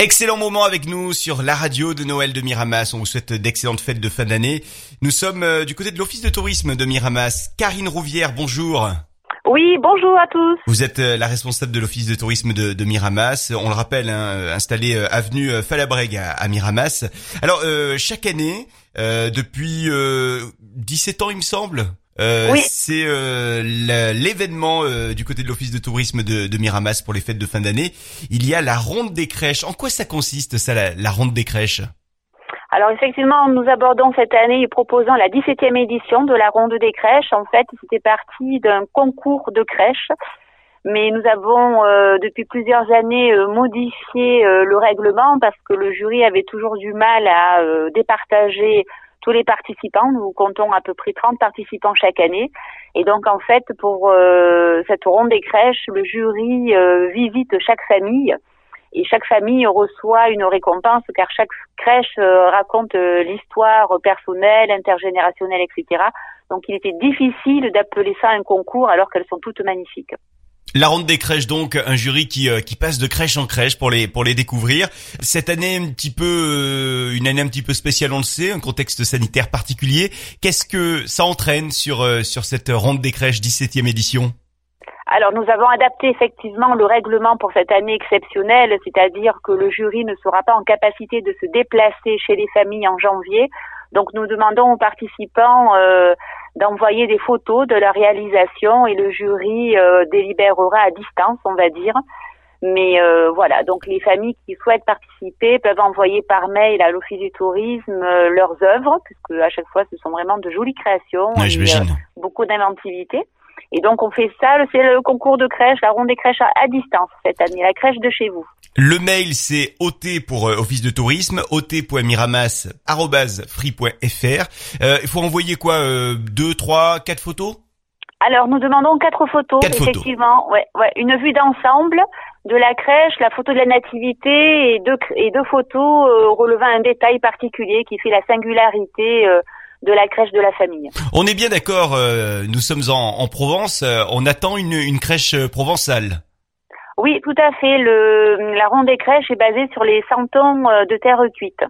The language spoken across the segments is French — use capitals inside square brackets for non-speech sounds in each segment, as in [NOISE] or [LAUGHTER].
Excellent moment avec nous sur la radio de Noël de Miramas. On vous souhaite d'excellentes fêtes de fin d'année. Nous sommes euh, du côté de l'office de tourisme de Miramas. Karine Rouvière, bonjour. Oui, bonjour à tous. Vous êtes euh, la responsable de l'office de tourisme de, de, Miramas. On le rappelle, hein, euh, installé avenue Falabreg à, à, Miramas. Alors, chaque année, depuis 17 ans, il me semble, euh, C'est euh, l'événement euh, du côté de l'office de tourisme de, de, Miramas pour les fêtes de fin d'année. Il y a la ronde des crèches. En quoi ça consiste ça, la, la ronde des crèches? Alors effectivement, nous abordons cette année et proposons la 17e édition de la Ronde des crèches. En fait, c'était parti d'un concours de crèches, mais nous avons depuis plusieurs années modifié le règlement parce que le jury avait toujours du mal à départager tous les participants. Nous comptons à peu près 30 participants chaque année. Et donc, en fait, pour euh, cette ronde des crèches, le jury euh, visite chaque famille et chaque famille reçoit une récompense car chaque crèche euh, raconte l'histoire personnelle, intergénérationnelle, etc. Donc, il était difficile d'appeler ça un concours alors qu'elles sont toutes magnifiques. La ronde des crèches donc, un jury qui, euh, qui passe de crèche en crèche pour les pour les découvrir. Cette année un petit peu euh, une année un petit peu spéciale on le sait, un contexte sanitaire particulier. Qu'est-ce que ça entraîne sur euh, sur cette ronde des crèches 17e édition? Alors nous avons adapté effectivement le règlement pour cette année exceptionnelle, c'est-à-dire que le jury ne sera pas en capacité de se déplacer chez les familles en janvier. Donc nous demandons aux participants euh, d'envoyer des photos de la réalisation et le jury euh, délibérera à distance, on va dire. Mais euh, voilà, donc les familles qui souhaitent participer peuvent envoyer par mail à l'Office du tourisme leurs œuvres, puisque à chaque fois ce sont vraiment de jolies créations, et, beaucoup d'inventivité. Et donc on fait ça, c'est le concours de crèche, la ronde des crèches à, distance cette année, la crèche de chez vous. Le mail c'est ot pour office de tourisme, ot.miramas@free.fr. Euh, il faut envoyer quoi euh, deux, trois, quatre photos? Alors nous demandons quatre photos, effectivement, Ouais, ouais, une vue d'ensemble de la crèche, la photo de la nativité et deux et deux photos euh, relevant un détail particulier qui fait la singularité euh, de la crèche de la famille. On est bien d'accord, euh, nous sommes en, en Provence, on attend une, une crèche provençale. Oui, tout à fait. Le, la ronde des crèches est basée sur les santons de terre cuite.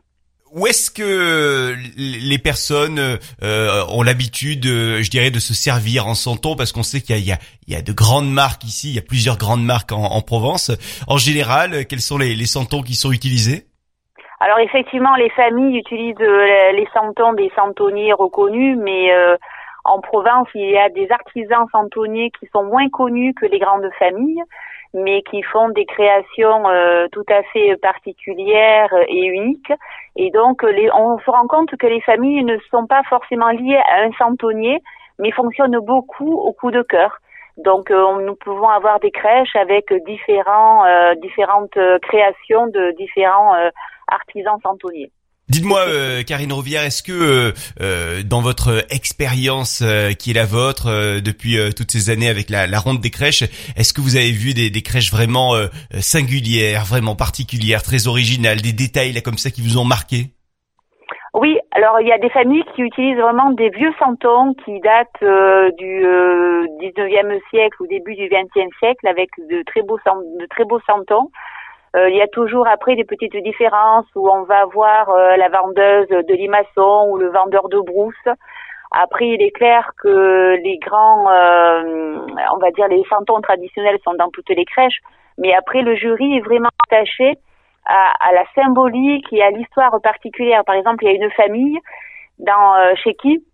Où est-ce que les personnes euh, ont l'habitude, je dirais, de se servir en santon Parce qu'on sait qu'il y, y, y a, de grandes marques ici, il y a plusieurs grandes marques en, en Provence. En général, quels sont les, les santons qui sont utilisés? Alors effectivement, les familles utilisent euh, les santons des santonniers reconnus, mais euh, en Provence, il y a des artisans santonniers qui sont moins connus que les grandes familles mais qui font des créations euh, tout à fait particulières et uniques. Et donc, les, on se rend compte que les familles ne sont pas forcément liées à un centonnier, mais fonctionnent beaucoup au coup de cœur. Donc, euh, nous pouvons avoir des crèches avec différents, euh, différentes créations de différents artisans centonniers. Dites-moi, euh, Karine Rouvière, est-ce que euh, euh, dans votre expérience qui est la vôtre depuis toutes ces années avec la, la, ronde des crèches, est-ce que vous avez vu des, des crèches vraiment singulières, vraiment particulières, très originales, des détails là comme ça qui vous ont marqué? Oui, alors il y a des familles qui utilisent vraiment des vieux santons qui datent du 19e siècle ou début du 20e siècle avec de très beaux, de très beaux santons. Euh, il y a toujours après des petites différences où on va voir euh, la vendeuse de limaçon ou le vendeur de brousse. Après, il est clair que les grands, euh, on va dire les fantômes traditionnels sont dans toutes les crèches, mais après le jury est vraiment attaché à, à la symbolique et à l'histoire particulière. Par exemple, il y a une famille dans chez qui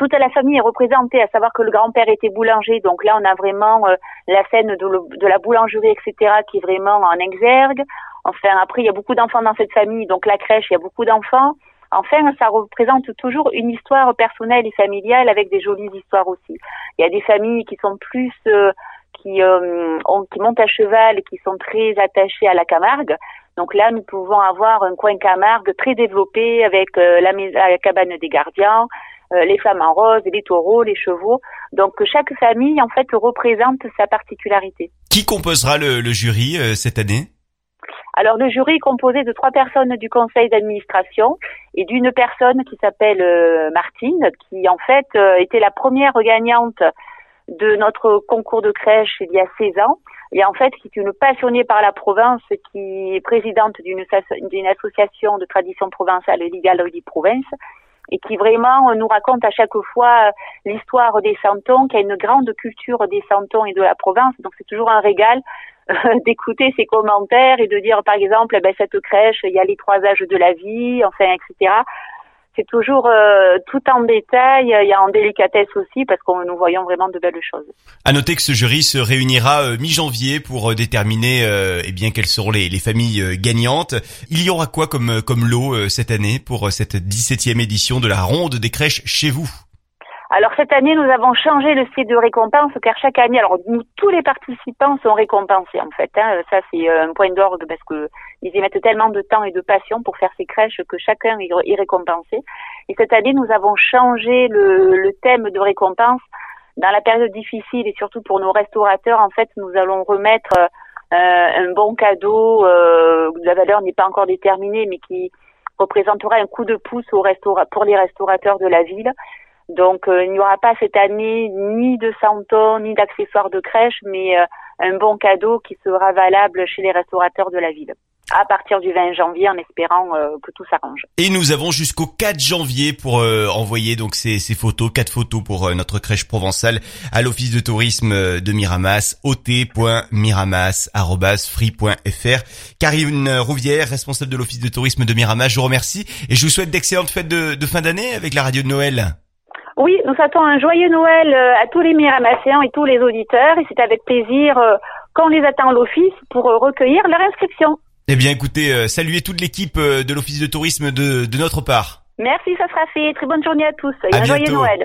toute la famille est représentée, à savoir que le grand-père était boulanger. Donc là, on a vraiment euh, la scène de, la boulangerie, etc., qui est vraiment en exergue. Enfin, après, il y a beaucoup d'enfants dans cette famille, donc la crèche, il y a beaucoup d'enfants. Enfin, ça représente toujours une histoire personnelle et familiale avec des jolies histoires aussi. Il y a des familles qui sont plus euh, qui, euh, qui montent à cheval et qui sont très attachées à la Camargue. Donc là, nous pouvons avoir un coin Camargue très développé avec la, la cabane des gardiens, euh, les femmes en rose, les taureaux, les chevaux. Donc chaque famille en fait représente sa particularité. Qui composera le, jury euh, cette année? Alors le jury est composé de trois personnes du conseil d'administration et d'une personne qui s'appelle euh, Martine, qui en fait était la première gagnante de notre concours de crèche il y a 16 ans et en fait qui est une passionnée par la Provence, qui est présidente d'une association de tradition provençale, les Galeries Provence, et qui vraiment nous raconte à chaque fois l'histoire des santons, qui a une grande culture des santons et de la Provence. Donc c'est toujours un régal euh, [LAUGHS] d'écouter ses commentaires et de dire par exemple, eh ben, cette crèche, il y a les trois âges de la vie, enfin, etc c'est toujours euh, tout en détail, il y a en délicatesse aussi parce que nous voyons vraiment de belles choses. À noter que ce jury se réunira euh, mi-janvier pour euh, déterminer eh bien quelles seront les, les, familles gagnantes. Il y aura quoi comme comme lot cette année pour cette 17e édition de la ronde des crèches chez vous? Alors cette année, nous avons changé le site de récompense car chaque année, alors nous, tous les participants sont récompensés en fait. Hein. Ça c'est euh, un point d'orgue parce que ils y mettent tellement de temps et de passion pour faire ces crèches que chacun est récompensé. Et cette année, nous avons changé le, le thème de récompense dans la période difficile et surtout pour nos restaurateurs. En fait, nous allons remettre euh, un bon cadeau. Euh, la valeur n'est pas encore déterminée, mais qui représentera un coup de pouce au pour les restaurateurs de la ville. Donc euh, il n'y aura pas cette année ni de santons, ni d'accessoires de crèche, mais euh, un bon cadeau qui sera valable chez les restaurateurs de la ville à partir du 20 janvier en espérant euh, que tout s'arrange. Et nous avons jusqu'au 4 janvier pour envoyer donc ces, ces, photos, quatre photos pour notre crèche provençale à l'office de tourisme de Miramas, ot.miramas@free.fr. Karine Rouvière, responsable de l'office de tourisme de Miramas, je vous remercie et je vous souhaite d'excellentes fêtes de, de fin d'année avec la radio de Noël. Oui, nous souhaitons un joyeux Noël euh, à tous les Miramassiens et tous les auditeurs et c'est avec plaisir euh, qu'on les attend à l'office pour euh, recueillir leur inscription. Eh bien écoutez, saluez toute l'équipe de l'office de tourisme de, de, notre part. Merci, ça sera fait. Très bonne journée à tous et un joyeux Noël.